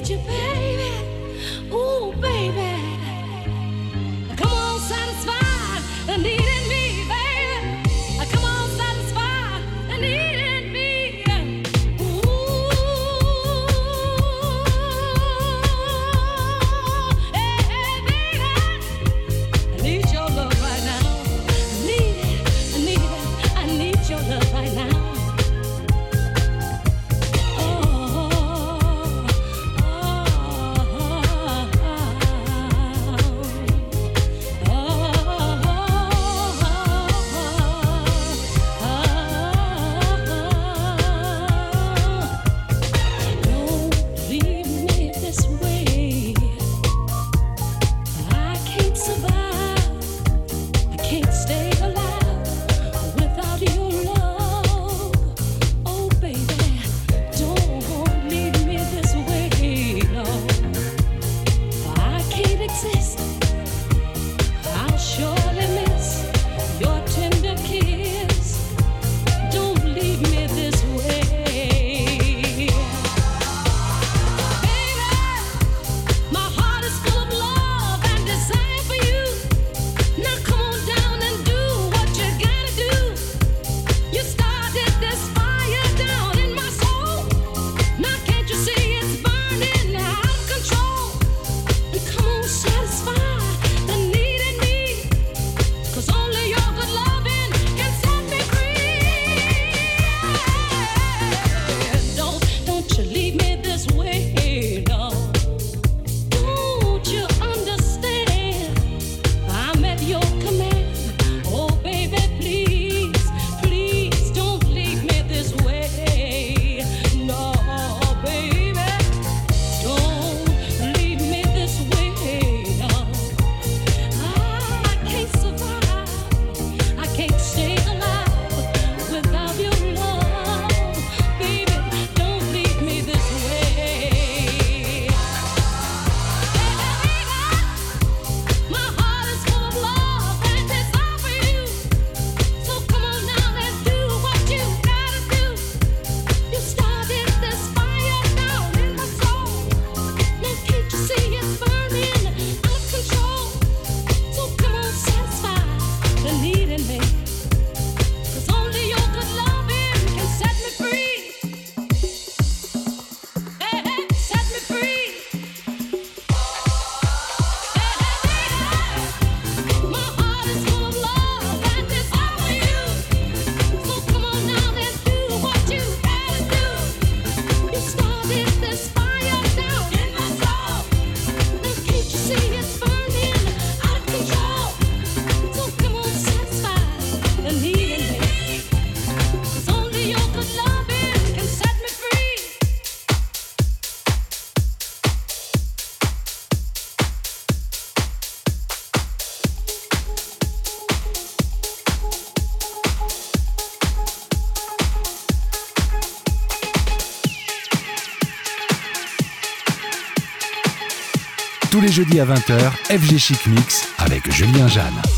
Japan. Jeudis à 20h, FG Chic Mix avec Julien Jeanne.